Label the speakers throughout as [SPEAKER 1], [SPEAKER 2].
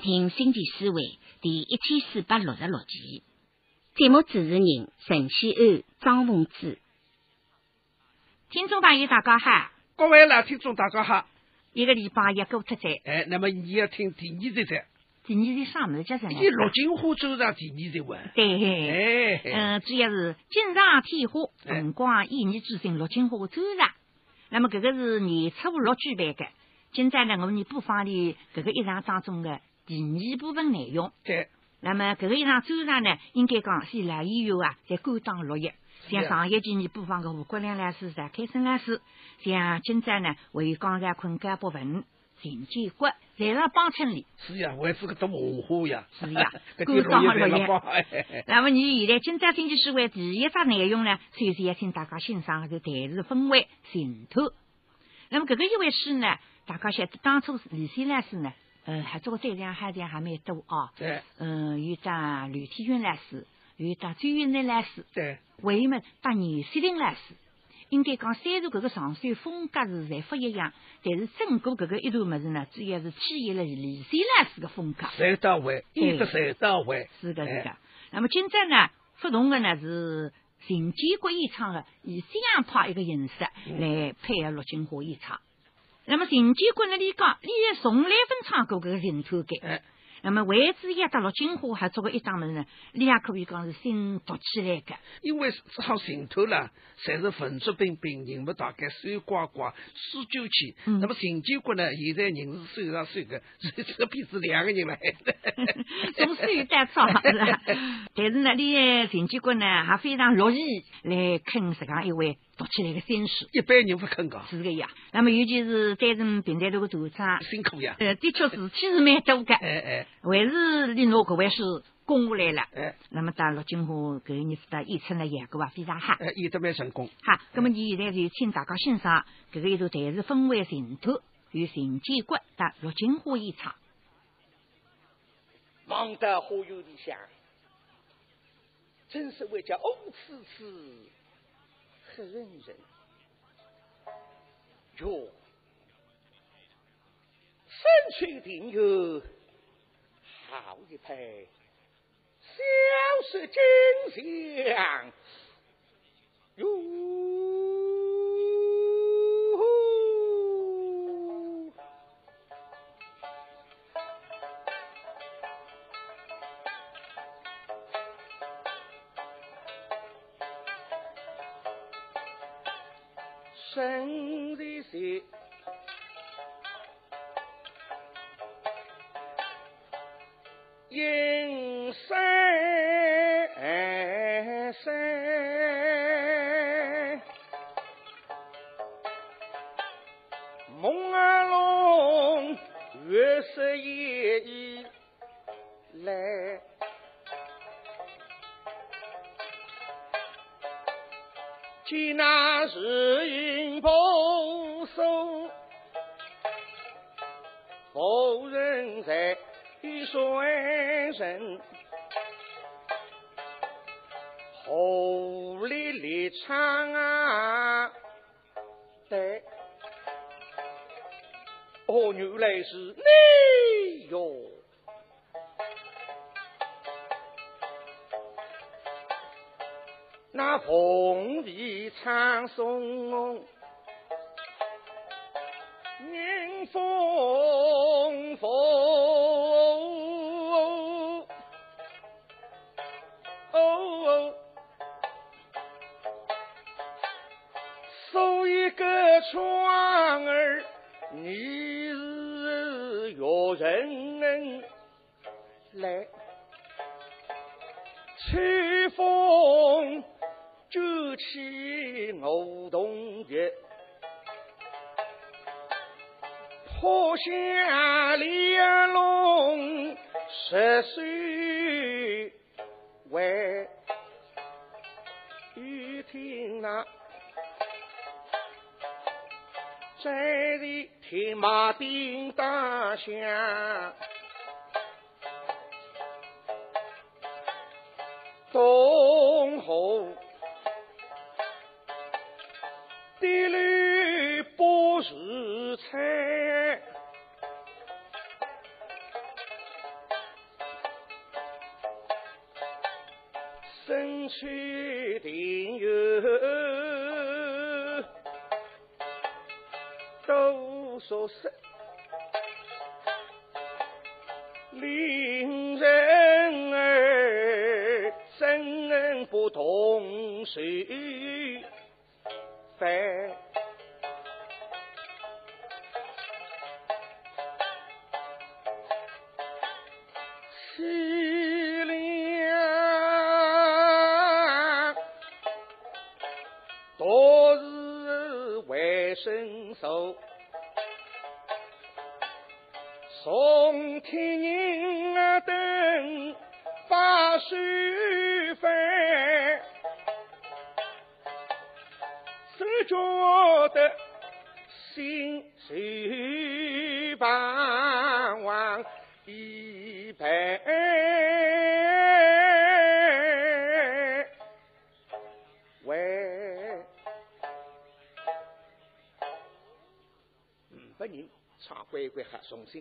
[SPEAKER 1] 听经济思维第一千四百六十六期，节目主持人陈启安、张凤芝。听众朋友大家好，
[SPEAKER 2] 各位老听众大家好。
[SPEAKER 1] 一个礼拜一过出在，
[SPEAKER 2] 哎，那么你要听第二集噻。
[SPEAKER 1] 第二集啥么子叫什么？
[SPEAKER 2] 你陆金花走上第二集文。
[SPEAKER 1] 对。
[SPEAKER 2] 哎。
[SPEAKER 1] 嗯，主要是锦上添花，辰光一年之星，陆金花走上。那么这个是年初六举办的。今朝呢，我们播放的这个一场当中的。第二部分内容，
[SPEAKER 2] 对。
[SPEAKER 1] 那么，搿个一场周上呢，应该讲是来以后啊，在甘当落叶。像上一期你播放个吴国良老师、陈开生老师，像今朝呢，为刚才困家博文、陈建国，在上帮衬你。
[SPEAKER 2] 是呀，还是个多文化呀。
[SPEAKER 1] 是呀，甘当落叶。那么，你现在今朝经济社会第一只内容呢，首先要请大家欣赏个台词分为渗透。那么，搿个一回事呢，大家晓得当初李先老师呢。呃，还做个对象，还点还蛮多啊。
[SPEAKER 2] 对。
[SPEAKER 1] 嗯，有张吕天军老师，有张周云南老师。
[SPEAKER 2] 对。
[SPEAKER 1] 还有么当倪锡林老师。应该讲，虽然搿个上水风格是侪不一样，但是整个搿个一段物事呢，主要是体现了李三老师个风格。
[SPEAKER 2] 谁到位？一个谁到位？
[SPEAKER 1] 是的，是的。那么今朝呢，不同的呢是陈建国演唱的，以西洋派一个形式来配合陆金花演唱。那么陈建国那里讲，你也从来分唱过这个人头感。那么为子也到了金花，还做过一张么子呢？你也可以讲是新读起来的。
[SPEAKER 2] 因为好行头了，侪是文质彬彬、人物大概、水呱呱、书九气。那么陈建国呢，现在人是手上手个，这这边是两个人了。
[SPEAKER 1] 总是有点差，但是呢，你陈建国呢，还非常乐意来啃这样一位。读起来个新书，
[SPEAKER 2] 一般人不肯讲，
[SPEAKER 1] 是个呀。那么尤其是担任平台头个组长，
[SPEAKER 2] 辛苦呀。
[SPEAKER 1] 呃，的确是 其实蛮多的。
[SPEAKER 2] 哎哎，
[SPEAKER 1] 还是你拿各位是攻下来了。
[SPEAKER 2] 哎，
[SPEAKER 1] 那么到陆金华搿一年的演出呢，演个话非常好。
[SPEAKER 2] 哎，演得蛮成功。
[SPEAKER 1] 好，那么你现在就请大家欣赏搿个一段台词分为前头与陈建国的陆金花演唱。
[SPEAKER 3] 忙得花有理想，真是为叫欧次这。人人哟，身躯定有好一派，小是金香哟。不人在衰人，后里里唱啊！对，哦，原来是你哟。那凤皮长松，风风风，守一个窗儿，你是有人来吹风。就起我同的，破下两龙十岁为雨听那，在里天马叮当响，东河。地里不是菜，多少色，令人儿生不同手翻。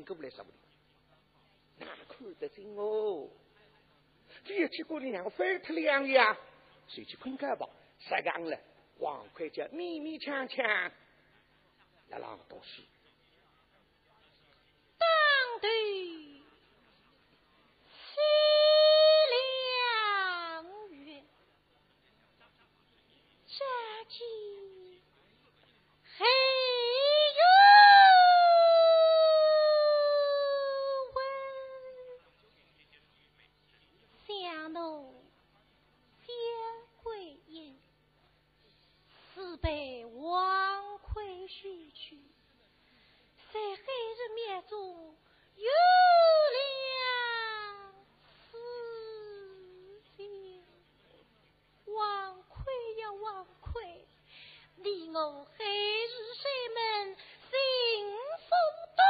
[SPEAKER 3] 乖还重新过来什么的，哪看得清哦？这一天过两分特两呀，谁去困觉吧？杀干了，王快叫勉勉强强来朗读书。
[SPEAKER 4] 当对西凉月，杀鸡黑。被王奎许去，在黑日面中有两事情。王奎呀，王奎，你我黑日山门幸福多。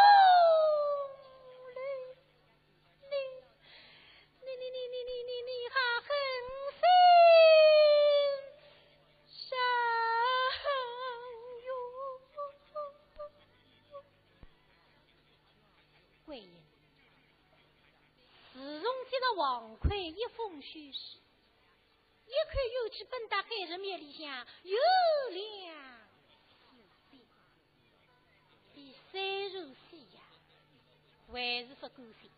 [SPEAKER 4] 王奎一封书时，一看又去奔到海人面里向有两四岁，比三如四呀，还是不够心。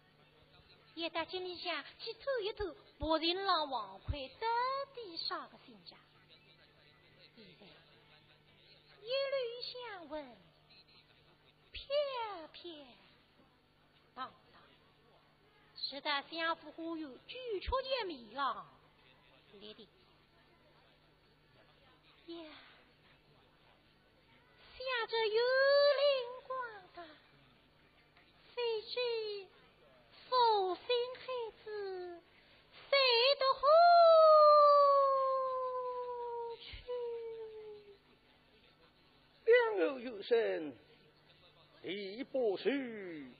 [SPEAKER 4] 也到井里向去偷一偷，不定让王奎到底啥个心家。现在一缕香闻飘飘荡荡。使得相府忽悠，举出见米了，来的呀，想着有灵光的，飞去福星孩子，谁得好去？
[SPEAKER 3] 两偶有声，一不许。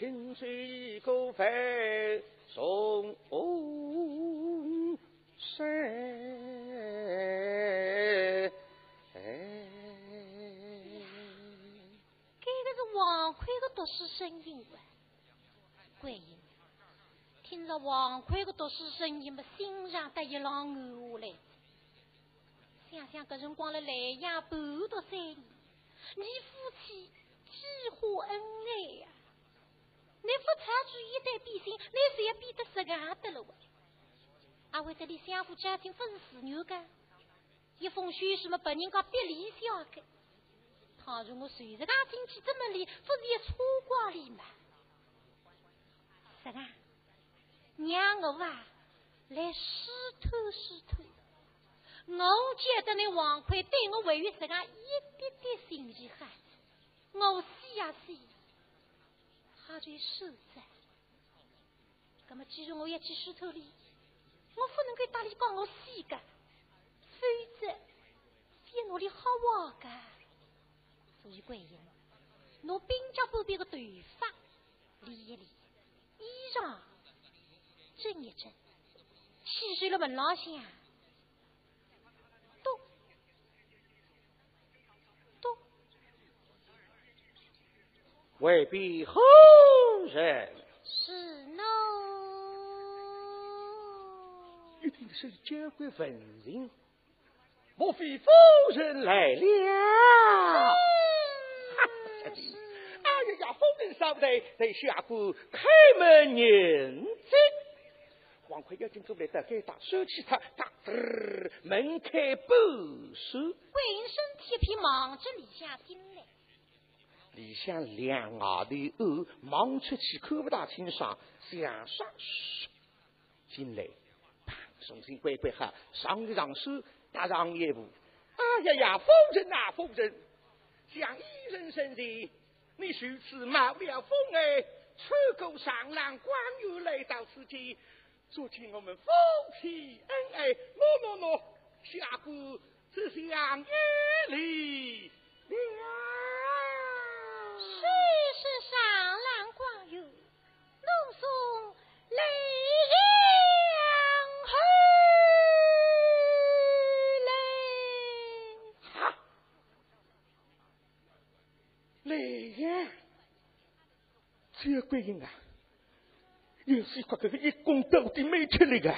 [SPEAKER 3] 清水过飞送山，
[SPEAKER 4] 这个是王奎的读书声音哇！观音，听着王奎的读书声音嘛，心上得一浪暗下来。想想搿辰光了莱阳半读三年，你夫妻几花恩爱呀！你不查注一代变心，你谁也变得这样的了哇！阿为这里相互家庭不是自由的，一封书什么把人家别离小的。倘若我随着他进去这么里，不是也错过里吗？是啊，让我啊来试透试透。我觉得你王奎对我为于这样一点点心意哈，我死呀死！他就守着，那么既然我要去石头里，我不能够大力帮我洗个，否则别努力好玩个。所以观音，拿兵家宝贝的头发理一理，衣裳整一整，洗睡了门廊下。
[SPEAKER 3] 未必后人。
[SPEAKER 4] 是喏。
[SPEAKER 3] 一定是结婚文人，莫非夫人来了？哎呀呀，夫人稍等，在下官开门迎接。黄奎要进走来，大概打收起他，打吱门开不收。
[SPEAKER 4] 贵人身体皮，忙着里下进
[SPEAKER 3] 里向两耳的耳，忙出去看不大清爽，向上嘘进来，重新乖乖哈，上一上手，打上一步。哎呀呀，风筝啊，风筝，像一人生的，你如此冒了风哎，穿过上浪，光又来到此间。昨天我们夫妻恩爱，喏喏喏，下官只想约礼
[SPEAKER 4] 送泪阳
[SPEAKER 3] 回来。哈，泪阳，这鬼人啊！又是块这个一公到底没出来个，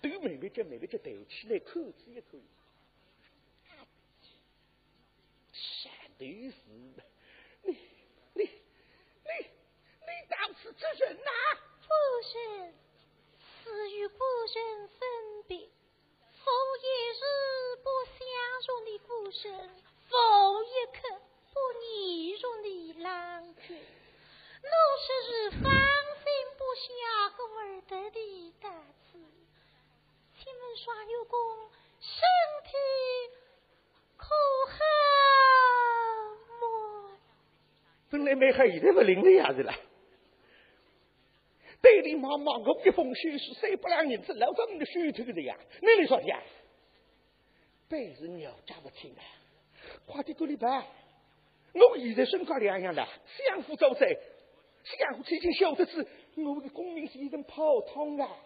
[SPEAKER 3] 对妹妹叫妹妹叫抬起来，口子也可以。山头是，你你你你当此之人呐？
[SPEAKER 4] 夫人，是与夫人分别，否一日不相容的夫人，否一刻不逆容的郎君。我是日放心不下个儿得的大子，请问双牛公身体可好么？
[SPEAKER 3] 本来没还现在不灵的样子了。对里妈妈，我一封书是三百两银子，老早你的手头的呀，你来说的呀？本是鸟家不听啊，快点过来办。我现在身高两样了，相互走在。相夫已经晓得是我的功名是一阵泡汤啊！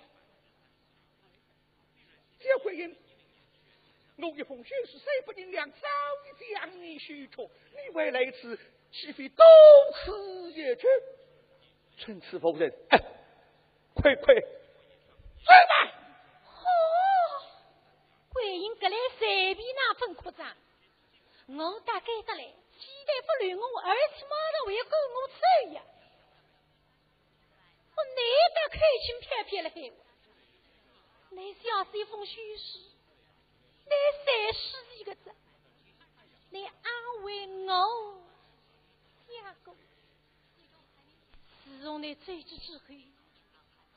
[SPEAKER 3] 这回应我一封信是三百银两，早已将你许出，你未来一次岂非多此一举？趁此否认，哎，快快说吧！
[SPEAKER 4] 哦，贵人格来随便那份扩张，我大概得来，期待不留我，而且马上为够我走呀！我难得开心飘飘了海，来写这封书信，来三十几个字，来安慰我下个。自从你走之之后，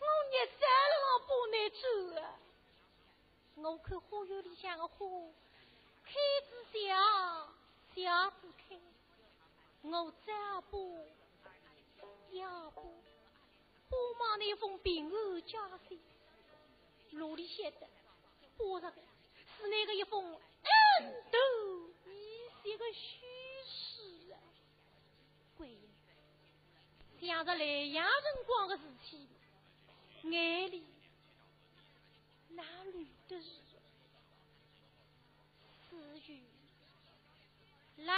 [SPEAKER 4] 我日子了不能走！我看花园里向的花开之笑，笑之开，我再不，要不。我忙那封平安家信，罗里写的，包着的是那个一封恩都一些个虚实啊！贵人，想着来阳辰光的事情，眼里哪里的是至于郎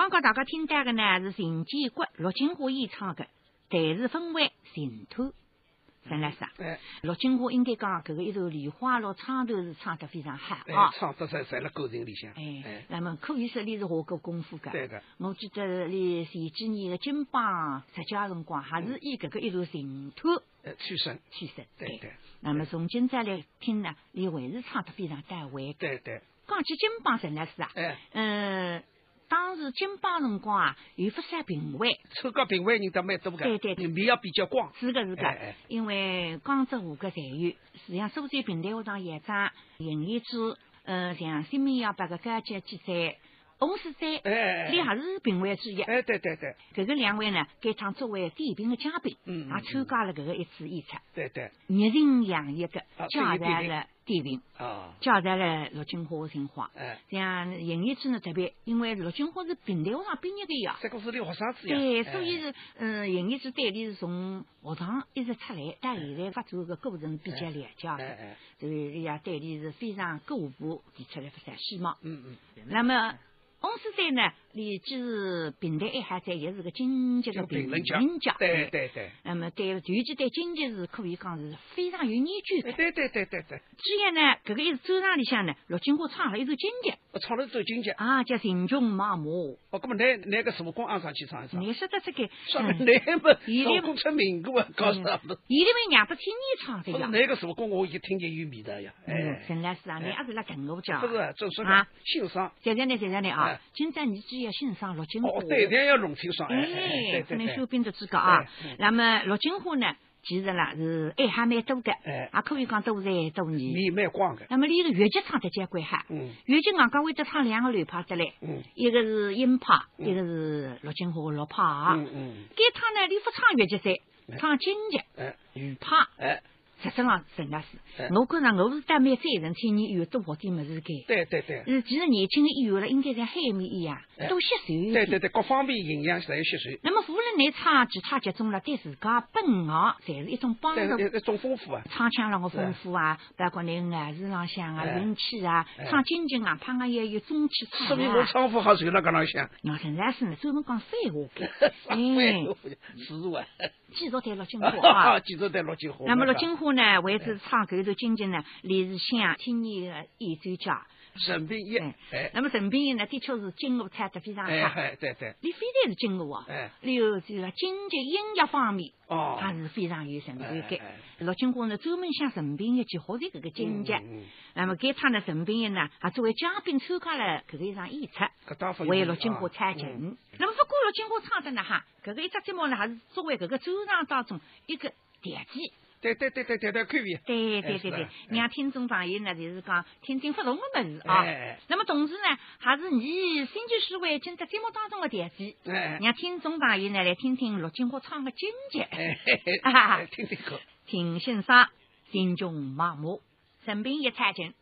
[SPEAKER 1] 刚刚大家听到的呢是陈建国、陆金花演唱的《台是分为净土》，陈老师陆金花应该讲这个一首《梨花落》唱头是唱得非常好
[SPEAKER 2] 哎
[SPEAKER 1] 啊，，
[SPEAKER 2] 唱得在在了歌声里向，
[SPEAKER 1] 哎
[SPEAKER 2] 哎，，
[SPEAKER 1] 那么可以说你是下过功夫的。
[SPEAKER 2] 对的，
[SPEAKER 1] 我记得你前几年的金榜十佳辰光，还是以这个一首净土
[SPEAKER 2] 呃，出身，
[SPEAKER 1] 取胜。
[SPEAKER 2] 对对
[SPEAKER 1] 那么从今再来听呢，你还是唱得非常到位。
[SPEAKER 2] 对对，
[SPEAKER 1] 讲起金榜陈老师啊，
[SPEAKER 2] 哎，
[SPEAKER 1] 嗯，当时金榜辰光啊，有不少评委，
[SPEAKER 2] 参加评委人倒蛮多个，
[SPEAKER 1] 对对对。
[SPEAKER 2] 面也比较广，
[SPEAKER 1] 是个是个
[SPEAKER 2] 哎哎，
[SPEAKER 1] 因为江浙沪个侪有，像苏州平台学堂校长尹丽珠，呃，像新民要八个高级记者洪世斋，
[SPEAKER 2] 哎哎哎
[SPEAKER 1] 你还是评委之一。
[SPEAKER 2] 哎，对对对。
[SPEAKER 1] 搿个两位呢，该趟作为点评的嘉宾，也参加了搿个一次演出，
[SPEAKER 2] 对对，
[SPEAKER 1] 热情洋溢的
[SPEAKER 2] 啊
[SPEAKER 1] 交
[SPEAKER 2] 对对
[SPEAKER 1] 代了点评，
[SPEAKER 2] 啊，
[SPEAKER 1] 介绍了陆金花的情况。
[SPEAKER 2] 哎，
[SPEAKER 1] 像尹丽珠呢特别，因为陆金花是平台学堂毕业的呀。
[SPEAKER 2] 这个是留学生子呀，
[SPEAKER 1] 对，
[SPEAKER 2] 哎。
[SPEAKER 1] 所以是，嗯，尹丽珠对你是从学堂一直出来，但现在发展个过程比较了解的，所以人家对你是非常高步提出来发展希望。
[SPEAKER 2] 嗯嗯，
[SPEAKER 1] 那么，翁师在呢，里既是平台爱好者，也是个经济的
[SPEAKER 2] 评
[SPEAKER 1] 评
[SPEAKER 2] 论家。对对对，
[SPEAKER 1] 那么对，尤其对经济是可以讲是非常有研究的。
[SPEAKER 2] 对对。对对。对，
[SPEAKER 1] 既然呢，搿个一是周场里向呢，陆金花唱了一首京剧
[SPEAKER 2] 我唱了首京剧，
[SPEAKER 1] 啊，叫《秦琼马马》。
[SPEAKER 2] 哦，那么那那个什么光安上去唱一唱，
[SPEAKER 1] 你晓得这个？
[SPEAKER 2] 上面
[SPEAKER 1] 嗯
[SPEAKER 2] 那么
[SPEAKER 1] 伊里
[SPEAKER 2] 老公出名过啊，搞啥不？
[SPEAKER 1] 伊里面娘不听你唱的
[SPEAKER 2] 不是
[SPEAKER 1] 呀？
[SPEAKER 2] 那个什么歌，我已经听见有味道呀，
[SPEAKER 1] 嗯
[SPEAKER 2] 哎，，
[SPEAKER 1] 陈老师啊，你
[SPEAKER 2] 哎
[SPEAKER 1] 也是来跟我讲。
[SPEAKER 2] 不是，正是
[SPEAKER 1] 啊
[SPEAKER 2] 欣赏，
[SPEAKER 1] 在这里，在这里啊
[SPEAKER 2] 哎，
[SPEAKER 1] 今朝你只要欣赏陆金花。
[SPEAKER 2] 哦，对，这要弄清爽，哎哎
[SPEAKER 1] 哎，
[SPEAKER 2] 对对对
[SPEAKER 1] 可能修，兵的资格啊。那么陆金花呢，其实啦是爱还蛮多的，
[SPEAKER 2] 哎。
[SPEAKER 1] 也可以讲多才多艺。
[SPEAKER 2] 你。蛮广的，
[SPEAKER 1] 那么你个越剧唱得结怪哈，
[SPEAKER 2] 嗯。
[SPEAKER 1] 越剧刚刚会得唱两个流派出来，
[SPEAKER 2] 嗯。
[SPEAKER 1] 一个是音派，
[SPEAKER 2] 嗯。
[SPEAKER 1] 一个是陆金花的陆派。
[SPEAKER 2] 嗯嗯，
[SPEAKER 1] 该趟呢，你不唱越剧噻，唱京剧、
[SPEAKER 2] 哎。
[SPEAKER 1] 豫派。
[SPEAKER 2] 哎，
[SPEAKER 1] 实质上，陈老师
[SPEAKER 2] 哎，
[SPEAKER 1] 我觉着我是当蛮赞成青年以后多学点么子该。
[SPEAKER 2] 对对对。
[SPEAKER 1] 呃，其实年轻的以后了，应该像海绵一样
[SPEAKER 2] 哎
[SPEAKER 1] 多吸收一点。
[SPEAKER 2] 对对对，各方面营养侪要吸收，
[SPEAKER 1] 那么，无论你唱其他剧种了，对自家本行侪是一种帮助。
[SPEAKER 2] 对一一种丰富啊。
[SPEAKER 1] 唱腔上个丰富啊，包括你外事浪向啊、
[SPEAKER 2] 哎
[SPEAKER 1] 运气啊
[SPEAKER 2] 哎，
[SPEAKER 1] 唱京剧啊，怕也有中气唱
[SPEAKER 2] 说明我
[SPEAKER 1] 啊。
[SPEAKER 2] 唱法好，就那搿能想。
[SPEAKER 1] 杨陈老师呢，专门讲废话的，
[SPEAKER 2] 哎
[SPEAKER 1] 哎，
[SPEAKER 2] 是啊，
[SPEAKER 1] 继续谈陆金花啊。
[SPEAKER 2] 记住在陆金花。
[SPEAKER 1] 那么陆金花呢，为是唱搿首京剧呢，李是想听你的演奏家。
[SPEAKER 2] 陈炳义，哎
[SPEAKER 1] 那么陈炳义呢，的确是京舞唱得非常
[SPEAKER 2] 哎
[SPEAKER 1] 好。
[SPEAKER 2] 哎对对，
[SPEAKER 1] 你非但是京舞啊，
[SPEAKER 2] 哎
[SPEAKER 1] 然后就是京剧音乐方面，
[SPEAKER 2] 哦，
[SPEAKER 1] 他是非常有成就感。陆金花呢，专门向陈炳义去学习搿个京剧。那么给他呢，陈炳义呢，还作为嘉宾参加了搿个一场演出，为陆金花唱琴。
[SPEAKER 2] 嗯
[SPEAKER 1] 那么不过陆金花唱的呢哈，搿个一只节目呢，还是作为搿个周场当中一个调剂。
[SPEAKER 2] 对对对对对对，可以。
[SPEAKER 1] 对对对对让听众朋友呢，就是讲听听不同的么子啊。
[SPEAKER 2] 哎
[SPEAKER 1] 那么同时呢，还是你新剧诗会今在节目当中的调剂，
[SPEAKER 2] 哎
[SPEAKER 1] 让听众朋友呢来听听陆金花唱的京剧，
[SPEAKER 2] 哎嘿嘿
[SPEAKER 1] 啊
[SPEAKER 2] 哎，听听歌。
[SPEAKER 1] 听欣赏《心中麻木》，陈炳一唱琴。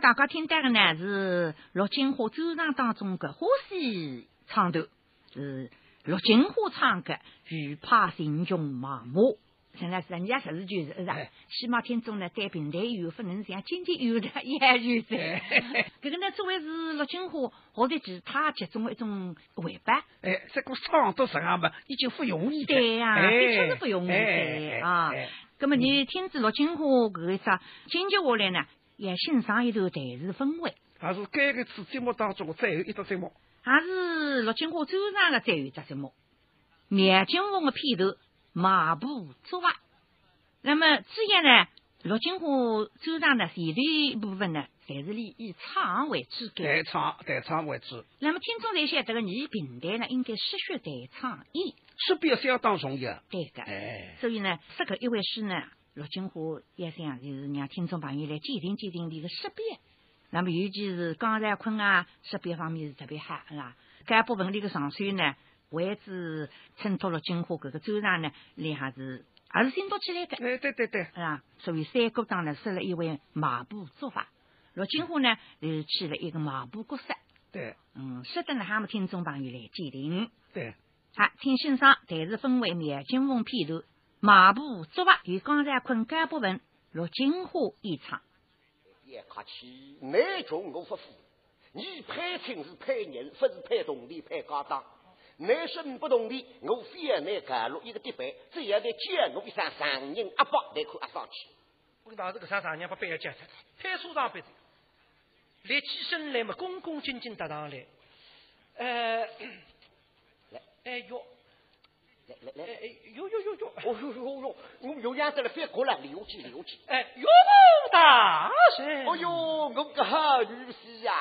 [SPEAKER 1] 大家听到的呢是陆金花周场当中的花戏唱段，是陆金花唱的《惧怕心穷麻木》。现在人家实事求是，是吧
[SPEAKER 2] 哎？
[SPEAKER 1] 起码听众呢对平台有不能像经济有的也有噻。这个呢，作为是陆金花或者其他集中的一种尾巴，
[SPEAKER 2] 哎，这个唱到这样嘛，已经不容易的。
[SPEAKER 1] 对呀、
[SPEAKER 2] 哎
[SPEAKER 1] 的确是不容易
[SPEAKER 2] 哎
[SPEAKER 1] 的啊。那么你听着陆金花这个啥，紧接下来呢，也欣赏一段台词氛围。
[SPEAKER 2] 还是该个次节目当中的最后一个节目。
[SPEAKER 1] 也是陆金花走上的最后一只节目，灭金凤的片头马步作画。那么之前呢，陆金花走上的前头部分呢，侪是以以唱为主
[SPEAKER 2] 代
[SPEAKER 1] 干。
[SPEAKER 2] 唱代唱为主，
[SPEAKER 1] 那么听众在想，这个你平台呢，应该识学代唱一，
[SPEAKER 2] 识别相当重要。
[SPEAKER 1] 对的。
[SPEAKER 2] 哎，
[SPEAKER 1] 所以呢，这个一回事呢，陆金花也想就是让听众朋友来鉴定鉴定你的识别。那么尤其是刚才坤啊，识别方面是特别好，是吧？该部分里个上水呢，为之衬托陆金花搿个周上呢，里还是还是新多起来的，
[SPEAKER 2] 哎，对对对，
[SPEAKER 1] 是吧？所以三国当呢设了一位马步做法，陆金花呢就起了一个马步角色，
[SPEAKER 2] 对
[SPEAKER 1] 嗯，使得呢他们听众朋友来鉴定。
[SPEAKER 2] 对，
[SPEAKER 1] 好，请欣赏台词分为灭金凤片头，马步作画与刚才困干部分陆金花一唱。
[SPEAKER 5] 别客气，内中我不服。你配亲是配人，不是配动力、配家当。内身不动力，我非要拿赶路一个地板，只要得叫我一声上人阿伯，来看阿上去。
[SPEAKER 6] 我当时个啥啥娘把板要夹出来，派出所背的，立起身来嘛，恭恭敬敬搭上来，呃，
[SPEAKER 5] 来，
[SPEAKER 6] 哎哟，
[SPEAKER 5] 来来来，
[SPEAKER 6] 哎哎哟哟哟哟，
[SPEAKER 5] 哦呦呦呦，我有样子了，翻过来，留起留起。
[SPEAKER 6] 哎哟大神，
[SPEAKER 5] 哦呦，我个好女婿呀！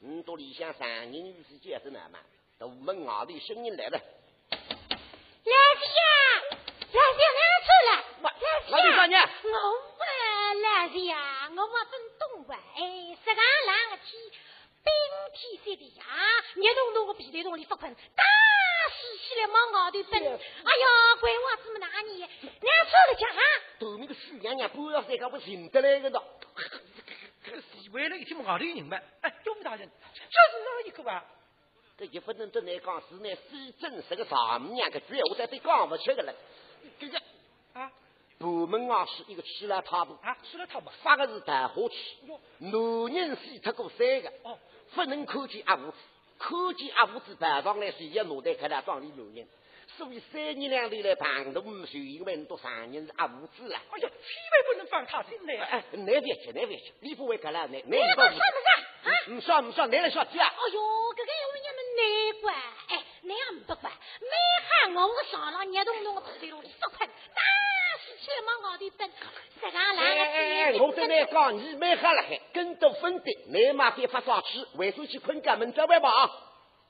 [SPEAKER 5] 你到里向上人女婿见着呢嘛？大门外头声音来了，
[SPEAKER 4] 老弟呀，老弟哪出来？
[SPEAKER 5] 我
[SPEAKER 4] 老弟
[SPEAKER 5] 老弟啥呢？
[SPEAKER 4] 我问老弟呀，我没分懂吧？哎，十个冷个天，冰天雪地呀，热咚咚个皮头洞里发困，打死起来往外头奔。哎呀，鬼娃子们哪里？哪出来讲啊？
[SPEAKER 5] 后面个水娘娘半夜三更不寻得来个呢。
[SPEAKER 6] 这个是为了一听外头有人嘛，哎，哟大人，这是哪一个吧？
[SPEAKER 5] 这一不能对你讲是那非真实的丈母娘个句我，再对讲不出个了。这个
[SPEAKER 6] 啊
[SPEAKER 5] 部门啊是一个起来踏步，
[SPEAKER 6] 啊，吃了他吧？
[SPEAKER 5] 发个是大火气，男人死脱过三个，
[SPEAKER 6] 哦，
[SPEAKER 5] 不能看见阿五子，看见阿五子爬上来随着脑袋开了装里男人，所以三年两头来碰头，就因为都上人是阿五子了。
[SPEAKER 6] 哎呀，千万不能放他进来啊！
[SPEAKER 5] 哎，难别去，难别去，你不会干了，难难
[SPEAKER 4] 你说是不是？啊？
[SPEAKER 5] 唔说唔说，你来说去啊！
[SPEAKER 4] 哎呦，这个要你们难管，哎，那样不管，没喊我我上了热咚咚的皮头洞里发困，打
[SPEAKER 5] 哎
[SPEAKER 4] 来
[SPEAKER 5] 哎，我跟你讲，你没喝了海，跟着分的，你妈别发上去，回出去困觉外吧啊！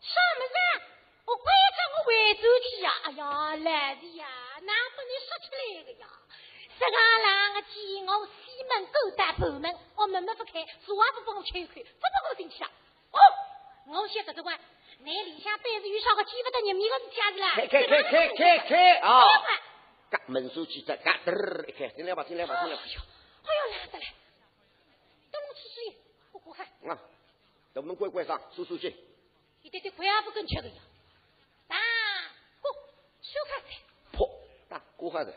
[SPEAKER 4] 什么事？我关着我回走去呀！哎呀，来的呀，哪把你说出来的呀？石上来我西门勾搭后门，我门门不开，说话不帮我开开，不帮我进去啊！哦，我晓得这关，你里向对着有啥个记不得人命个事体啊？
[SPEAKER 5] 开开开开开开啊！嘎门手记得嘎嘚儿一开，进来吧进来吧进来吧
[SPEAKER 4] 哎呦，哎呦，来得来，等我吃水，我过海，
[SPEAKER 5] 啊！等我们乖乖上收收去。
[SPEAKER 4] 一点点快也不跟吃个呀。打过小开菜，
[SPEAKER 5] 破打过下子，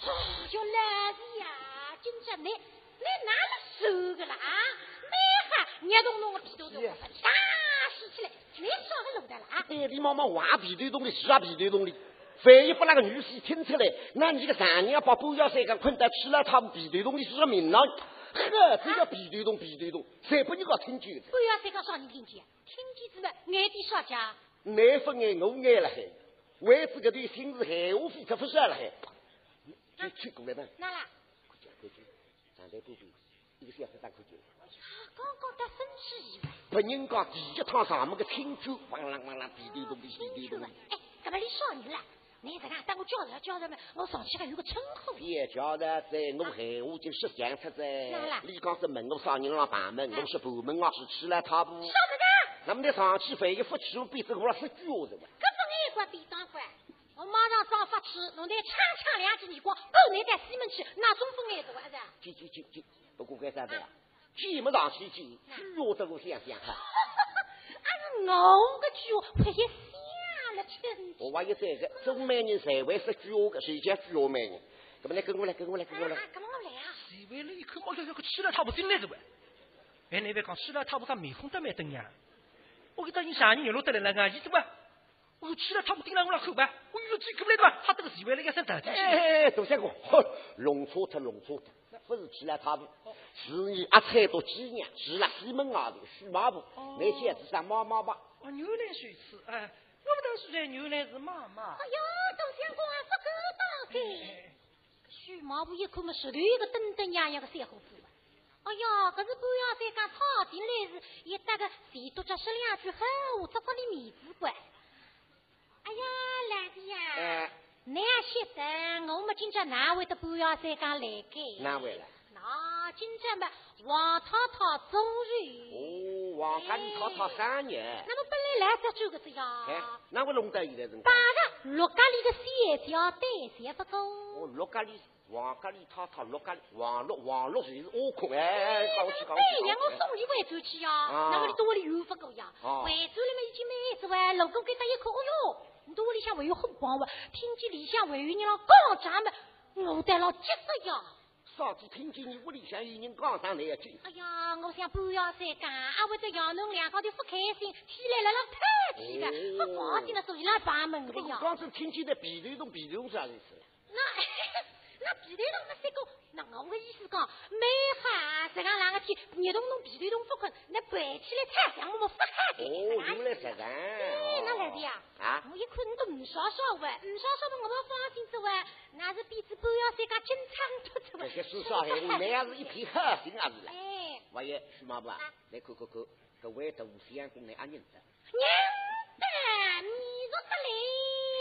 [SPEAKER 4] 哎呦，来的呀，今朝你你哪了手个啦？没哈，捏动动我皮头头，打死起来，你少个弄的啦？
[SPEAKER 5] 哎，你妈妈话皮对动的，是啊皮对动的。万一把那个女婿听出来，那你个丈娘把半腰三个困得吃了他们皮对动的是个名堂。呵，这叫皮对动皮对动，谁不你个听见的？
[SPEAKER 4] 不要再讲少人听见，听见之外，眼底少家。
[SPEAKER 5] 你分眼我爱了还，为这个对心是海我非特不杀了还。就去过来吧，
[SPEAKER 4] 哪啦？
[SPEAKER 5] 快点快点，上台不比，一个小时打快点。
[SPEAKER 4] 刚刚得生气以外，
[SPEAKER 5] 别人讲第一趟上门个清酒，咣啷咣啷皮对动的皮对动的
[SPEAKER 4] 听出来。。哎，干嘛你少人啦？你这个当我叫人叫人们，我上去还有个称呼。
[SPEAKER 5] 别叫了，在我喊我就是想出在你讲是问我啥人让旁门，我是部门我是去了他不？
[SPEAKER 4] 少这个，
[SPEAKER 5] 那么你上去反一副气，我变成我了十句话的哇！
[SPEAKER 4] 搿不眼光便当官。我马上上法去，弄得枪枪两记耳光，够你在西门去那中分眼子哇是？
[SPEAKER 5] 就就就就，不过干啥子呀？见不上去见，句话这我想想哈。
[SPEAKER 4] 俺是我个句话，我也想了真
[SPEAKER 5] 我还有这个，中美人谁会说句话的？谁家句话美人？那么来跟我来，跟我来，跟我来
[SPEAKER 4] 啊。，干嘛我来啊？
[SPEAKER 6] 以为了一口毛，这个吃了他不进来的喂。哎，那边讲吃了他不他面孔都蛮登呀。我给他你啥人有路得来那个，伊怎么？我说吃了他不顶了我那口吧，我有嘴过来的吧，他这个以为了一声大进去。
[SPEAKER 5] 哎，大三哥，呵，弄错特弄错他，不是去了他们，是你阿菜多几年，去了西门外头须马步，那些是上妈妈吧？
[SPEAKER 6] 哦，牛奶水吃，哎，我不当是在牛奶是妈妈
[SPEAKER 4] 哎。呦，董相公啊，不够当的。许毛布一看嘛，石头一个噔噔呀呀个三胡子。哎呀，可是半夜三讲吵进来时，也搭个谁多讲说两句狠话，这这里面子怪。哎呀，来的呀！
[SPEAKER 5] 哎，
[SPEAKER 4] 你也晓得，我们今朝哪会得半夜三讲来该？
[SPEAKER 5] 哪位了？
[SPEAKER 4] 那今朝嘛，王涛涛终于。
[SPEAKER 5] 哦，王家里
[SPEAKER 4] 那么本来来这九个字呀。
[SPEAKER 5] 哎，哪会弄得现在人？
[SPEAKER 4] 打个陆家里的三条单线不够。
[SPEAKER 5] 哦，陆家里王家里陆家里王陆王陆谁是挖空？哎，搞起搞起
[SPEAKER 4] 对呀，我送你回转去呀，那么你到屋里有不够呀？
[SPEAKER 5] 啊
[SPEAKER 4] 回转了嘛，已经买子哇，老公给他一口，哎哟，你到屋里向还有红光哇，听见里向还有人让讲咱们，我得了急死呀！
[SPEAKER 5] 上次听见你屋里向有人讲上来一句，
[SPEAKER 4] 哎呀，我想半夜三更，阿会得让侬两高头不开心，起来了了太气了，不高兴了，所以来把门的呀。
[SPEAKER 5] 刚是听见的皮头洞皮头洞啥意思？
[SPEAKER 4] 那 那皮头洞那三个，那我的意思讲，每哈这样两个天，热动动皮头洞不困，那摆起来太像我们不开
[SPEAKER 5] 哦，
[SPEAKER 4] 心。
[SPEAKER 5] 原来是这样。
[SPEAKER 4] 哎，那来的呀？
[SPEAKER 5] 啊
[SPEAKER 4] 我一看你都唔少少喂，唔少少嘛，我们放心走喂，那是比子半夜三更经常突出喂。
[SPEAKER 5] 这些说上海话，那也是一片好心啊是啦。
[SPEAKER 4] 哎，
[SPEAKER 5] 我也徐妈妈，来看看看，各位大相公来阿认得。
[SPEAKER 4] 娘的，你说得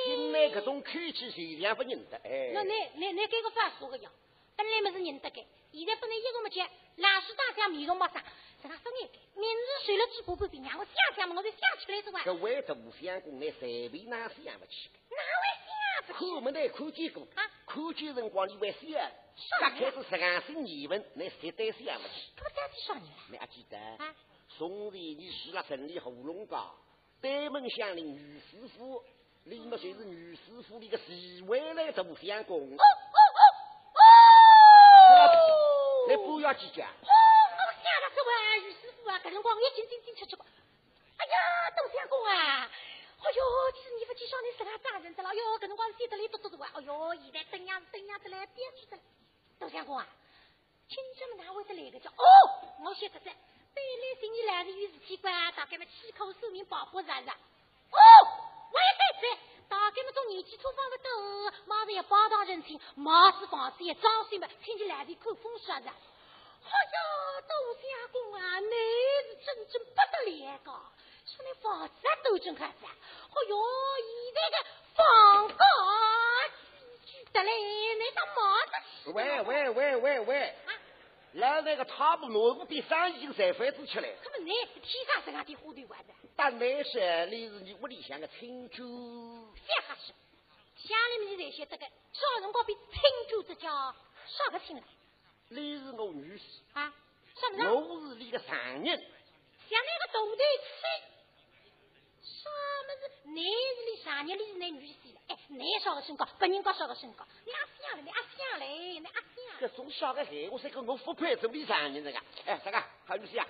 [SPEAKER 5] 现
[SPEAKER 4] 嘞？
[SPEAKER 5] 在搿种口气谁两不认得？哎，
[SPEAKER 4] 那你你你给个法说个呀？本来么是认得个，现在不能一个么接，老师大家面容没上，这个分一个，明日睡了几把半边，让我想想嘛，我就想起来是吧？
[SPEAKER 5] 各位大相公来随便哪想不起。
[SPEAKER 4] 哪位想不起？
[SPEAKER 5] 看没得看见过
[SPEAKER 4] 啊，
[SPEAKER 5] 看见辰光你会想，刚开始十二岁疑问，你绝对想不起。
[SPEAKER 4] 这不再去少年了？
[SPEAKER 5] 你还记得？
[SPEAKER 4] 啊，
[SPEAKER 5] 宋前你去了城里喉咙高，对门相邻女师傅，你们就是女师傅里个侍卫来大相公。
[SPEAKER 4] 哦哦哦
[SPEAKER 5] 你不要去讲，
[SPEAKER 4] 哦，我想了这位于师傅啊，搿辰光我一进进进出出过。哎呀，董相公啊！哎呦，其实你不介绍你自家大人的了，哟，搿辰光写得里嘟嘟嘟啊！哎哟，现在怎样怎样的来憋出的。董相公啊，亲家们哪会得来个叫？哦，我晓得噻，本来寻你来是有事体关，大概么七口寿命保护啥子？哦，我也在在，大概么种人年纪粗方不多，马上要报堂认亲，马子房子也装修嘛，亲戚来的口风说的。哎呀，杜相公啊，你是真正不得了个，说你房子都真开子。哎哟，现在的房价得嘞，你
[SPEAKER 5] 喂喂喂喂喂！来那个他不落伍的三已经晒饭子吃了。
[SPEAKER 4] 他们你天上这样的虎头玩的。
[SPEAKER 5] 但那是你是你屋里向个亲舅。
[SPEAKER 4] 下哈是，乡里面这些这个少辰光比亲舅这叫啥个亲了？
[SPEAKER 5] 你是我女婿。
[SPEAKER 4] 啊？什么人？
[SPEAKER 5] 我是你的上人。
[SPEAKER 4] 像那个东头吃。什么是？你是你上人，你是你女婿了。哎，你少个身高，别人高少个身高。你阿香嘞，你阿香嘞，你阿香。
[SPEAKER 5] 这种小个孩，我说个我不配做你上人这个。哎，这个好女婿啊，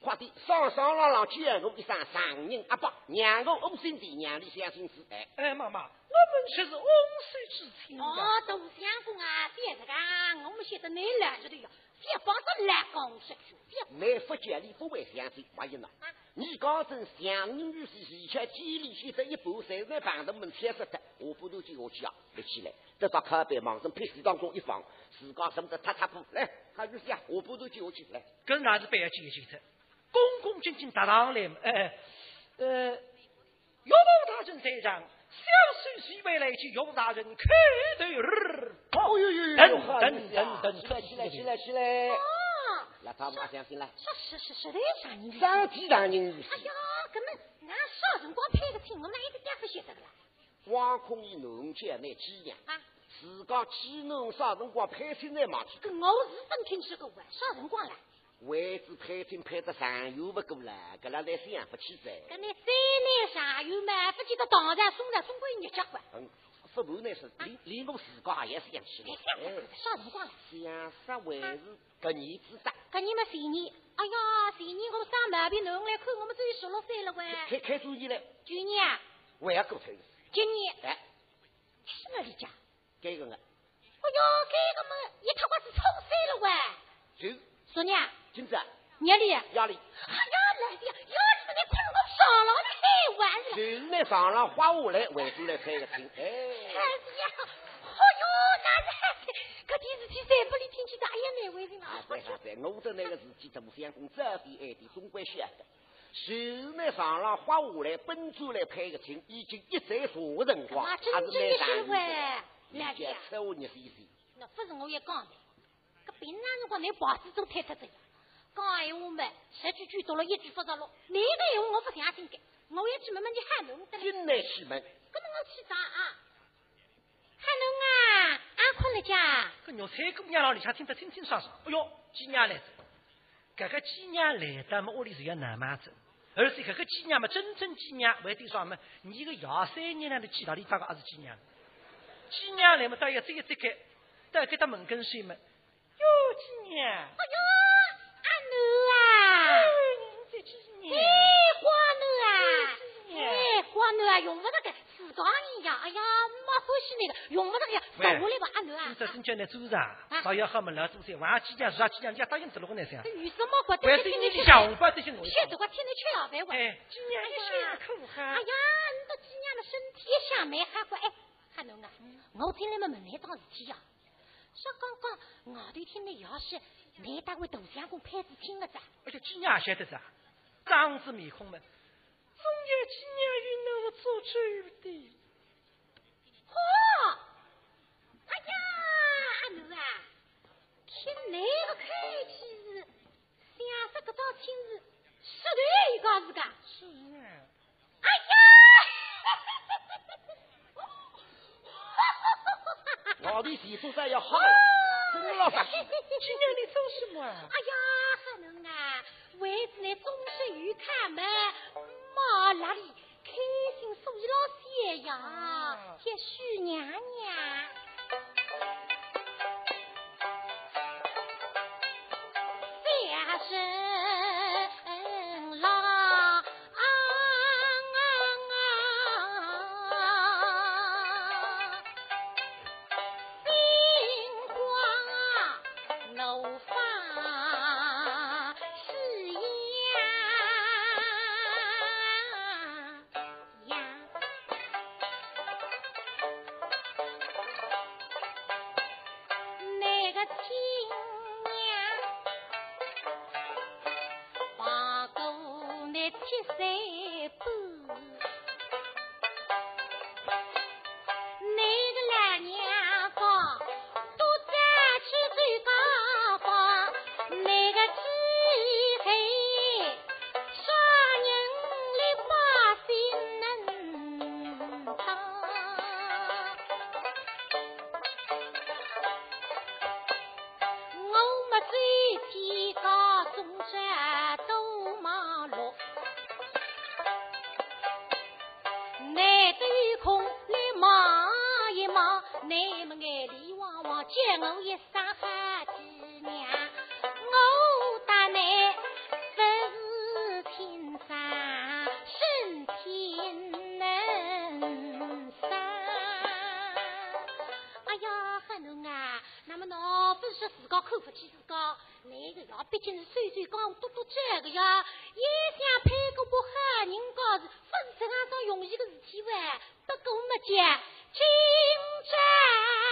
[SPEAKER 5] 快点上上朗朗见我一声上人阿伯，让我五兄弟娘里相亲子。哎
[SPEAKER 6] 哎，妈妈，我们却是翁婿之亲。
[SPEAKER 4] 哦，杜相公啊，别这个，我们现在你拦着的呀，别帮着拦公说去。
[SPEAKER 5] 没福建里不会相亲，万一呢？你讲真，相人女婿以前千里选择一步，谁在旁头门贴死的？我不如就下去啊，立起来，得到靠背往上屁股当中一放，自家什么的踏踏步来，还女婿啊，我不如就下去来。
[SPEAKER 6] 跟哪是不要急急的，恭恭敬敬搭上来嘛，哎，呃，岳母大人在场，小婿媳妇来去岳母大人开头儿。
[SPEAKER 5] 哦呦呦呦！
[SPEAKER 6] 等等等等，
[SPEAKER 5] 起来起来起来起来！那他们相信了。
[SPEAKER 4] 是是是是的，啥人？
[SPEAKER 5] 上天上人女
[SPEAKER 4] 哎呀，根本俺啥辰光拍个亲，我们一个点不晓得个啦。
[SPEAKER 5] 王空一农家那几年
[SPEAKER 4] 啊，
[SPEAKER 5] 自家几弄啥辰光拍亲来嘛去？
[SPEAKER 4] 跟我是真听说过，啥辰光了？
[SPEAKER 5] 位置拍亲拍得上游不够了，搿拉来想不起噻。
[SPEAKER 4] 搿你三年上游嘛，不记得当然送了，总归日结婚。
[SPEAKER 5] 嗯，不不那是连连我自家也是想起来。
[SPEAKER 4] 哎，啥辰光了？
[SPEAKER 5] 想啥为是搿年子的？
[SPEAKER 4] 搿年嘛前年，哎呀，前年我们生毛病，侬来看我们只有十六岁了喂。
[SPEAKER 5] 开开主意了。
[SPEAKER 4] 去年啊？
[SPEAKER 5] 我也过头了。
[SPEAKER 4] 今年？
[SPEAKER 5] 哎，
[SPEAKER 4] 去哪里家？
[SPEAKER 5] 这个啊。
[SPEAKER 4] 哎呦，这个嘛，一塌瓜子臭死了喂。
[SPEAKER 5] 就。
[SPEAKER 4] 说呢？
[SPEAKER 5] 金子。
[SPEAKER 4] 压力。
[SPEAKER 5] 压力。
[SPEAKER 4] 哎呀，来的呀，要是你困我上了太晚了。
[SPEAKER 5] 就是那上了花下来，外头来开个厅。哎。
[SPEAKER 4] 哎呀，好哟，那是搿件事体再不离天气大也难为情啊。
[SPEAKER 5] 对对对，我的那个事体，怎么相公这边爱的总归晓得。就是那上了花下来，本主来开个厅，已经一载啥个辰光，还是蛮长
[SPEAKER 4] 的。
[SPEAKER 5] 理解，睬我你意思。
[SPEAKER 4] 那不是我也讲的，搿平常辰光你包子都推脱着。讲闲话嘛，十句句多了一句不着了。你个闲话我不相信的，我要去问问你汉龙的。
[SPEAKER 5] 进来去问。
[SPEAKER 4] 搿么我去找啊。汉龙啊，阿困了家。
[SPEAKER 6] 搿肉菜姑娘老里向听得清清爽爽。哎哟，几娘来着。搿个几娘来的么屋里是要难买子，而且搿个鸡娘嘛真正鸡娘，为点啥么？你个幺三年来的鸡到底咋个也是鸡娘？鸡娘来嘛到要这一这个，到给他门跟谁嘛？哟，鸡娘。哎
[SPEAKER 4] 呦，阿奴啊！
[SPEAKER 6] 这鸡娘。
[SPEAKER 4] 哎，瓜奴啊！用不着个时装一样。哎呀，没欢喜那个，用不着个呀。到屋里吧，阿奴啊。
[SPEAKER 6] 你这真叫你做啥？早要好么老做噻，晚几家是啥鸡娘？人家答应走了个那噻。
[SPEAKER 4] 女生嘛，管
[SPEAKER 6] 得听你去想，我不这些东西。
[SPEAKER 4] 吃这个天天吃老白话。
[SPEAKER 6] 哎，鸡娘也辛苦哈。
[SPEAKER 4] 哎呀，你这鸡娘的身体也想蛮好过哎。汉侬啊，我听你们问来桩事体呀。说刚刚外头听你要是你单位杜相公拍子亲了子。
[SPEAKER 6] 而且鸡娘晓得咋，张子面孔们，总有鸡娘与侬做主的。
[SPEAKER 4] 嚯！哎呀，阿奴啊，听那个开气是，想说得到亲事，实对一个是个。
[SPEAKER 6] 是啊。
[SPEAKER 4] 哎呀！
[SPEAKER 5] 老弟，洗漱上要好，真老实。
[SPEAKER 6] 今年你做什么？
[SPEAKER 4] 哎呀，汉能啊，为子呢终身愉快嘛，妈那里开心，所以老些呀，谢许娘娘。那么呢，不是说自个口福气自个，那个呀，毕竟是岁岁刚读读这个呀，也想配个不好，人家是不是这样子容易的事情喂？不过我们讲，今朝。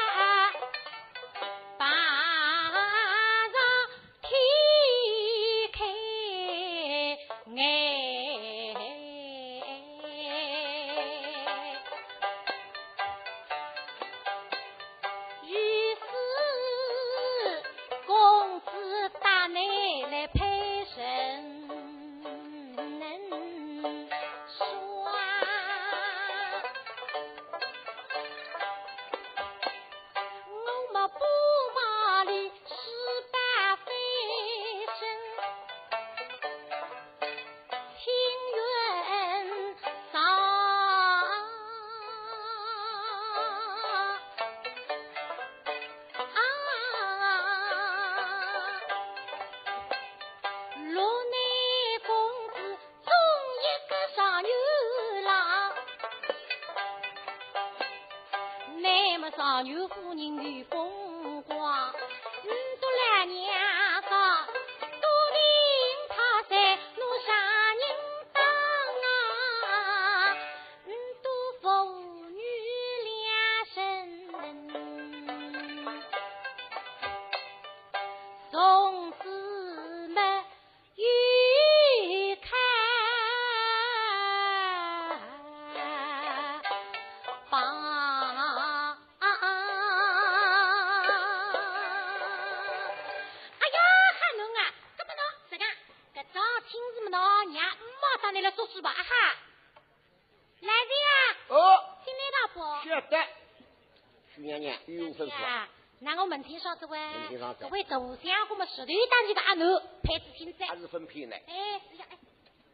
[SPEAKER 4] 各位大相我们石头当起个阿奴配置亲在，
[SPEAKER 5] 还是分配呢？
[SPEAKER 4] 哎，是呀，哎，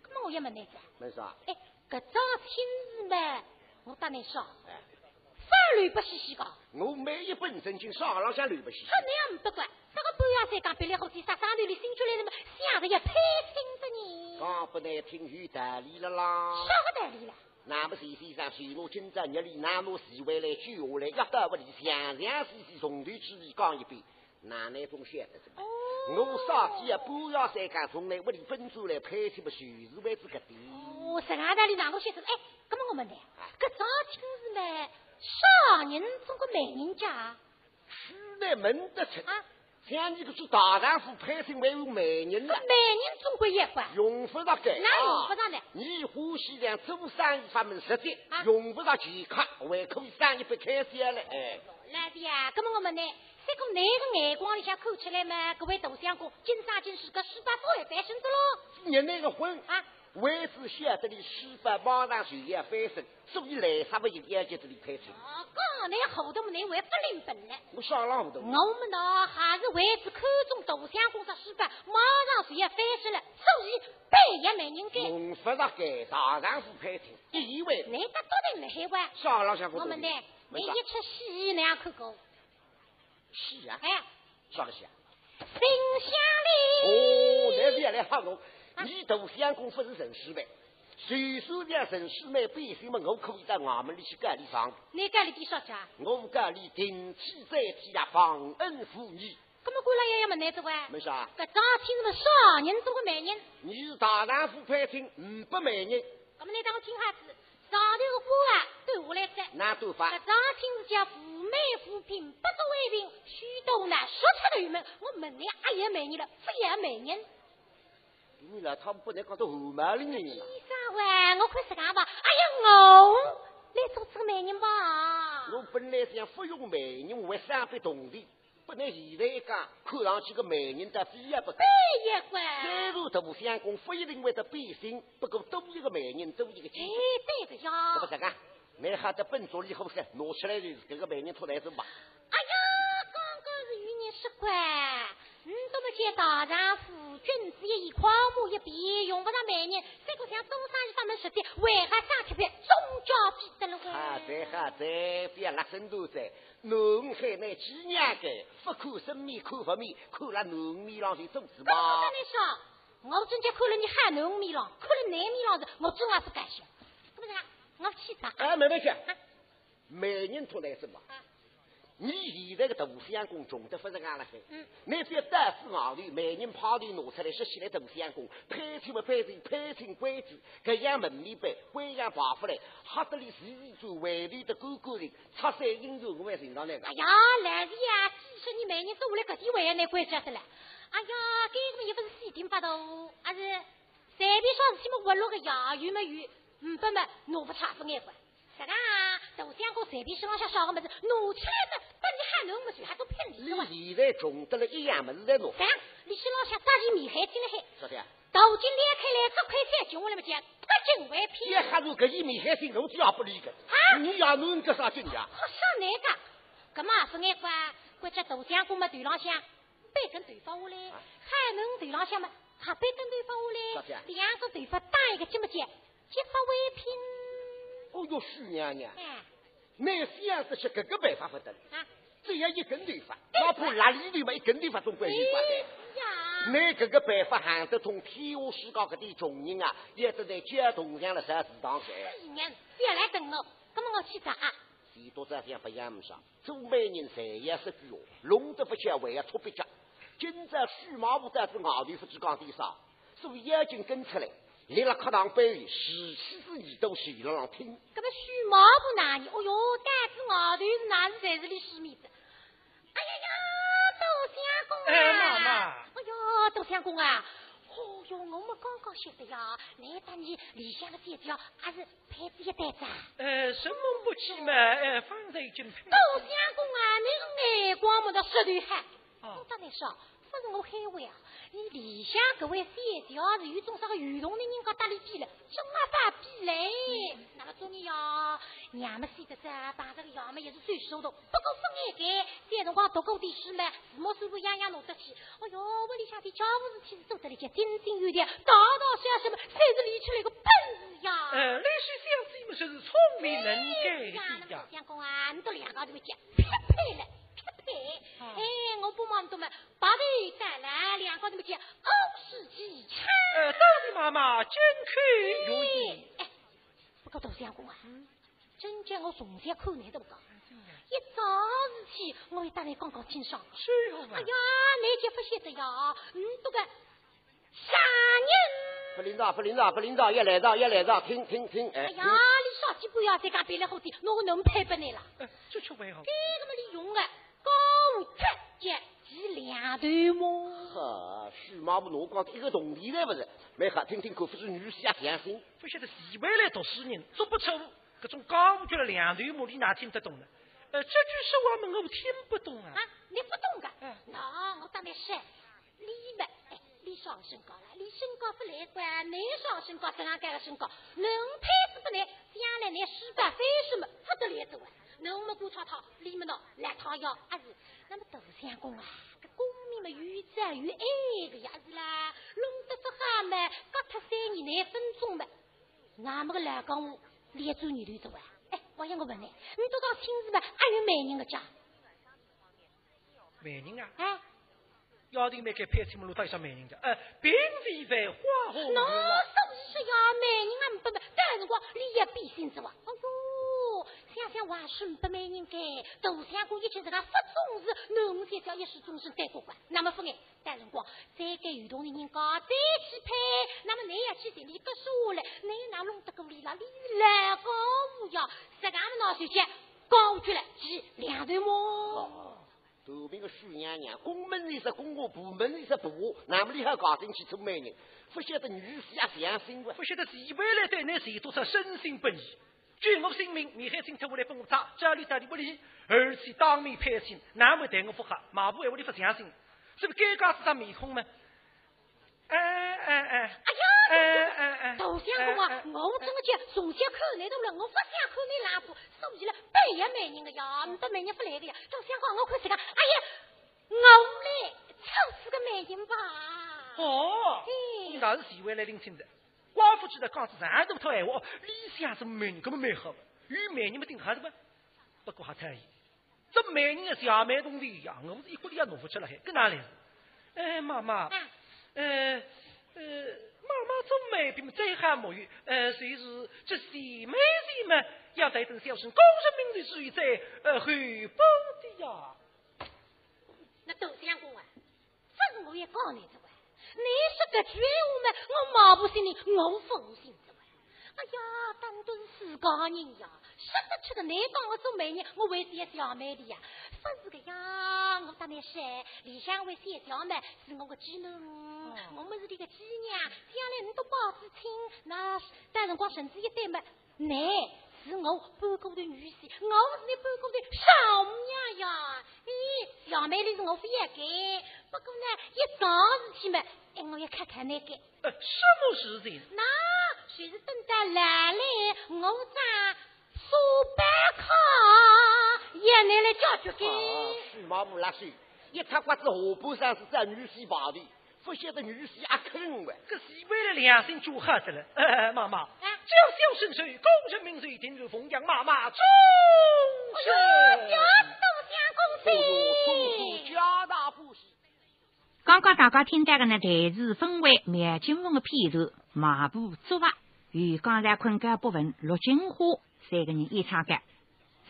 [SPEAKER 4] 那么我也问你噻，
[SPEAKER 5] 问啥？
[SPEAKER 4] 哎，搿桩亲事嘛，我当你说，
[SPEAKER 5] 哎，
[SPEAKER 4] 法律不稀稀个。
[SPEAKER 5] 我每一本正经上浪向乱不稀稀。
[SPEAKER 4] 好，那样不管，这个半夜三更别来好几啥上头里新出来那么想着要配亲着你。
[SPEAKER 5] 讲不难听，有道理了啦。
[SPEAKER 4] 啥个道理了？
[SPEAKER 5] 那么谁先生随我今朝日里，那么谁回来救下来？要到屋里，详详细细从头至尾讲一遍。哪那种晓得什么？我上天啊，不要三讲，从来屋里分出来拍起不就是为这个的？
[SPEAKER 4] 哦，十二代里哪个晓得？哎，那么我问你，搿桩亲事呢？少人中国美人家，
[SPEAKER 5] 此乃门得出啊！像你个做大丈夫，配成为美人了。
[SPEAKER 4] 美人总归也管，
[SPEAKER 5] 用不着改，
[SPEAKER 4] 那用不着呢？
[SPEAKER 5] 你欢喜两做生意法门实在，用不着钱卡，还可以生意不开心了。哎，
[SPEAKER 4] 老弟啊，那么我们呢。这个男的眼光里向看起来嘛？各位大相公，今生今世个十八岁翻身子喽！
[SPEAKER 5] 你那个婚
[SPEAKER 4] 啊，
[SPEAKER 5] 为子晓得你十八马上就要翻身，所以来啥不就要在这里开车？
[SPEAKER 4] 啊，刚那后头么那还不灵本呢？
[SPEAKER 5] 我上了后头。我
[SPEAKER 4] 们呢还是为子看中大相公这十八，马上就要翻身了，所以半夜没人给。
[SPEAKER 5] 用不着给大丈夫开车，以为
[SPEAKER 4] 那个多的厉害哇！
[SPEAKER 5] 上了相
[SPEAKER 4] 公。我们呢，你一出戏那样看过？
[SPEAKER 5] 戏啊！
[SPEAKER 4] 哎，
[SPEAKER 5] 啥个戏啊？
[SPEAKER 4] 心相里。
[SPEAKER 5] 哦，那是要来吓我。你大相公不是陈师妹，虽说让陈师妹百姓们，我可以在衙门里去干理房。
[SPEAKER 4] 你干理多少家？
[SPEAKER 5] 我干里定期在天呀，忘恩负义。
[SPEAKER 4] 那么过来也要没难子哇？
[SPEAKER 5] 没啥。
[SPEAKER 4] 搿张亲是少人中的美人。
[SPEAKER 5] 你是大丈夫派听，不美人。
[SPEAKER 4] 那么你当我听下子。上头的话啊，对我来说，
[SPEAKER 5] 哪多法？
[SPEAKER 4] 搿张亲是叫富美富贫，不足为凭，许多呢说出头门。我问你，阿爷美人了，不也美人？
[SPEAKER 5] 他们不能讲到后门里面了。
[SPEAKER 4] 医生喂，我看自家吧。哎呀，我来做这个美人吧。
[SPEAKER 5] 我本来想服用美人为三百铜钿，不能现在一讲，看上去个美人的非也不得。
[SPEAKER 4] 非也乖。
[SPEAKER 5] 虽然大相公不一定会得变心，不过多一个美人，多一个
[SPEAKER 4] 哎
[SPEAKER 5] 机。，
[SPEAKER 4] 对的呀。
[SPEAKER 5] 那么这个，你还得本着以后噻，拿起来就是这个美人出来走吧。
[SPEAKER 4] 哎呀，刚刚是与你说过，你都不见大丈夫，君子一言，狂马一鞭，用不上美人。这个像东山一上门说的，为何上去别终究比得了喂？
[SPEAKER 5] 好在好在，不要拉在。南海那几年个，不看生米看不米，看了南面上去总是
[SPEAKER 4] 跟我
[SPEAKER 5] 吧
[SPEAKER 4] 跟。你说，我真正看了你海南面浪，看了南面浪子，我真还是感谢。怎么样？我去打。
[SPEAKER 5] 哎，没问题。美人出来什么？你现在个大相公种的不是俺了海，
[SPEAKER 4] 嗯，
[SPEAKER 5] 那边大富昂头，每人跑头拿出来，说起来大相公，配称不配称，配称规矩，各样门面杯，官样爬出来，吓得你自己做围里的哥哥人，插山引入我还寻到那个
[SPEAKER 4] 哎。呀，来是呀，几十年美人做下来，搿点为还拿关系得了。哎呀，搿个也不是西定八度，而是随便啥事体么活络个呀，有么有？嗯，不么拿不差不眼关。这个啊，大相公随便手浪向小个么子，拿起来的，等你喊侬么子，还都骗你了。
[SPEAKER 5] 你现在穷得了一样么子在拿，
[SPEAKER 4] 这样，你手浪向抓起米海进来海，
[SPEAKER 5] 说的。呀？
[SPEAKER 4] 头巾裂开来，这块菜就我来么讲，不进为
[SPEAKER 5] 这
[SPEAKER 4] 骗。
[SPEAKER 5] 还是搿一米海心，侬只要不理个，你要侬搿啥劲呀？
[SPEAKER 4] 好上那个，搿么不眼关，关只大相公么头浪向背跟对方下来，海能头浪向么还背跟对方下来，两个头发打一个结么结，结发为拼。
[SPEAKER 5] 哦哟，徐娘娘，
[SPEAKER 4] 哎，
[SPEAKER 5] 那想这些各个办法不得了。
[SPEAKER 4] 啊，
[SPEAKER 5] 只要一根头发，哪怕拉里头嘛，一根头发总归有法的。
[SPEAKER 4] 呀，
[SPEAKER 5] 你搿个办法行得通，天下世界各地穷人啊，也得在交通上了上祠堂噻。
[SPEAKER 4] 一年别来等我，那么我去找啊。
[SPEAKER 5] 许多这样不一样上，做美人才也是句哦，弄得不巧为要出别家。今朝许马武在是外头夫之讲地上，所以眼睛跟出来，立了课堂背里，十七之耳朵细了让听。
[SPEAKER 4] 搿么许毛不哪里？哦哟，胆子外头是哪是才是里须面子？哎呀呀，大相公啊！
[SPEAKER 6] 哎妈妈
[SPEAKER 4] 哎哟，大相公啊！哦哟，我们刚刚晓得呀，难得你理想的三条还是配子一袋子啊？
[SPEAKER 6] 呃，什么不起嘛，哎，方才已经拼
[SPEAKER 4] 大相公啊，你是眼光么的石头汉。
[SPEAKER 6] 哦
[SPEAKER 4] 我当然说，不是我开会啊，你理想搿位三条是有种啥个运动的人家搭里比了，怎么把比嘞？那么中年呀，娘们死得着，打这个药么也是最手动，不过不眼盖，这辰光读过点书嘛，字幕书书样样弄得起。哎哟，屋里向的家务事体是做得来些井井有条，大大小小嘛，才是练出来个本事呀。
[SPEAKER 6] 呃，那些小子们就是聪明能干的呀
[SPEAKER 4] 么。相公啊，你都两个头么讲，匹配了，哎，我不忙多嘛，把头带来，两个头么讲，欧式几餐。
[SPEAKER 6] 呃，当然妈妈真可有意。
[SPEAKER 4] 哎，不过大相公啊，真叫我从小看你都不讲，一早事体我也当然讲讲清爽。
[SPEAKER 6] 是哦
[SPEAKER 4] 哎呀，你就不晓得呀，你这个傻人。
[SPEAKER 5] 不领导，不领导，不领导，一来到，一来到，听听听，哎，
[SPEAKER 4] 哎呀，你少几不要再讲别的好点，我能配不你了。
[SPEAKER 6] 呃，这却为何？
[SPEAKER 4] 这个么你用的直接是两头毛。
[SPEAKER 5] 呵，许马武侬讲一个铜钿来不是？没好，听听看，不是女婿也相信。
[SPEAKER 6] 不晓得西北来读书人，做不出各种讲究了两头马，你哪听得懂呢？呃，这句说话嘛，我听不懂啊
[SPEAKER 4] 啊。，你不懂的
[SPEAKER 6] 嗯。
[SPEAKER 4] 那我当然是李嘛，哎，李上身高了，李身高不来管，男上身高，怎样改个身高，能配子不来，将来你失败为什么，不得来走啊！侬么过超套，李么喏，来套药，啊是。那么大相公啊，这公民嘛有责有爱个呀是啦，弄得这哈嘛，隔他三年廿分钟嘛，俺们个来讲话，连做女头走啊！哎，我想我问你，你都讲亲事吧，还有美人个家？
[SPEAKER 6] 美人啊，
[SPEAKER 4] 哎，
[SPEAKER 6] 要定没给配出么路到一上美人的，呃，并非在花红
[SPEAKER 4] 侬
[SPEAKER 6] 啊。
[SPEAKER 4] 说是呀，美人啊，不不，但是我你也必心之王。哎哟，想想，还是不美人该。大相公一见这个不重视，那我再叫一时终身待过关。那么，夫人，待辰光再给有同的人家再去配。那么，你要去这里搁下来，你哪弄得过里了，里来高无呀？十干么拿手机高举了，记两对么？
[SPEAKER 5] 头边个许娘娘，公门里是公我，部门里是部我，那么厉害搞进去做美人，不晓得女婿也良心不？
[SPEAKER 6] 不晓得几位来对那谁多少深信不疑。救我性命，你还请特我来帮我查，家里到底不理，而且当面拍亲，难为对我不好，马步还我的不相信，是不是该告是张面孔吗？哎哎哎！哎
[SPEAKER 4] 呀！哎哎哎！大相公啊，我怎么讲？从小看你都了，我不想看你老婆，所以了，白也美人的呀，你的美人不来的呀。大相公，我看这个，哎呀，我来唱死个美人吧。
[SPEAKER 6] 哦，你那是几位来领亲的？寡妇记得讲是上头套闲话，李想是美人，根本蛮好，与美人们顶好的吧？不过还太意，这美人的小美同的一样，我是一锅里也弄不出来，跟哪来？哎，妈妈，呃呃，妈妈做美并最好沐浴，呃，谁是这细美人嘛要在等小生功成名就之余在呃回报的呀？
[SPEAKER 4] 那都相公啊，这是我也告你的。你说个句话嘛，我毛不信你，我放心的哎呀，当都是自家人呀，说得出的。你当我做媒人，我为是一小妹的呀。不是个呀，我当然是李香为小小妹，是我个继女。我们是你个继娘，将来你都包子亲，那待辰光甚至一对嘛，你是我半个的女婿，我是你半个的少母娘呀。咦，小妹的是我非要给，不过呢，一桩事情嘛。哎，我要看看那个。
[SPEAKER 6] 呃，什么事情？
[SPEAKER 4] 那谁是等到来了，我在苏北康也拿来解决给。
[SPEAKER 5] 许毛不拉水，一擦瓜子河坡上是在女婿跑的，不晓得女婿也坑我。
[SPEAKER 6] 这是为了良心做好的了。哎，妈妈，叫小生水，功成名就，定如凤阳妈妈终
[SPEAKER 4] 身。家都相公
[SPEAKER 5] 喜，家大不喜。
[SPEAKER 1] 刚刚大家听到的呢，台词分为苗金凤的片头，马步作画与刚才困觉不分陆金花三个人演唱的。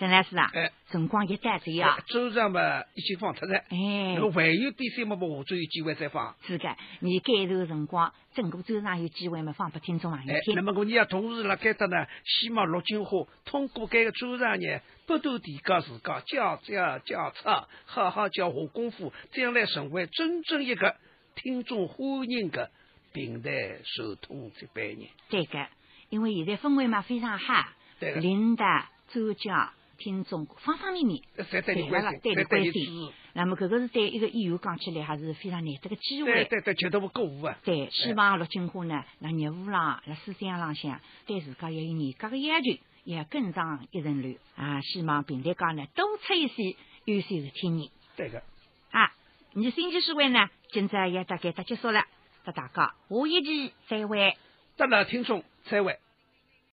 [SPEAKER 1] 陈老师啊，
[SPEAKER 2] 哎，
[SPEAKER 1] 辰光一带走啊，
[SPEAKER 2] 周上嘛已经放脱了，
[SPEAKER 1] 哎，
[SPEAKER 2] 那么还有第三幕嘛，下周有机会再放。
[SPEAKER 1] 是的，你改头辰光，整个周上有机会嘛，放给听众朋友听。
[SPEAKER 2] 那么我你要同时辣盖的呢，希望陆金花通过该个周上呢，不断提高自家，教教教策，好好教下功夫，将来成为真正一个听众欢迎的平台受通这般人。
[SPEAKER 1] 对个，因为现在氛围嘛非常好，
[SPEAKER 2] 对
[SPEAKER 1] 领导周教。听众方方面面，
[SPEAKER 2] 对
[SPEAKER 1] 你关心，对你关心。那么，搿个是对一个演员讲起来还是非常难得个机会。
[SPEAKER 2] 对对对，绝对不够无啊！
[SPEAKER 1] 对，希望陆金花呢，那业务上、那思想浪向，对自家要有严格个要求，也更上一层楼啊！希望平台讲呢，多出一些优秀的青年。
[SPEAKER 2] 对的。
[SPEAKER 1] 啊，你星期四晚呢，今朝也大概到结束了，祝大家下一期再会。
[SPEAKER 2] 得了，听众再会。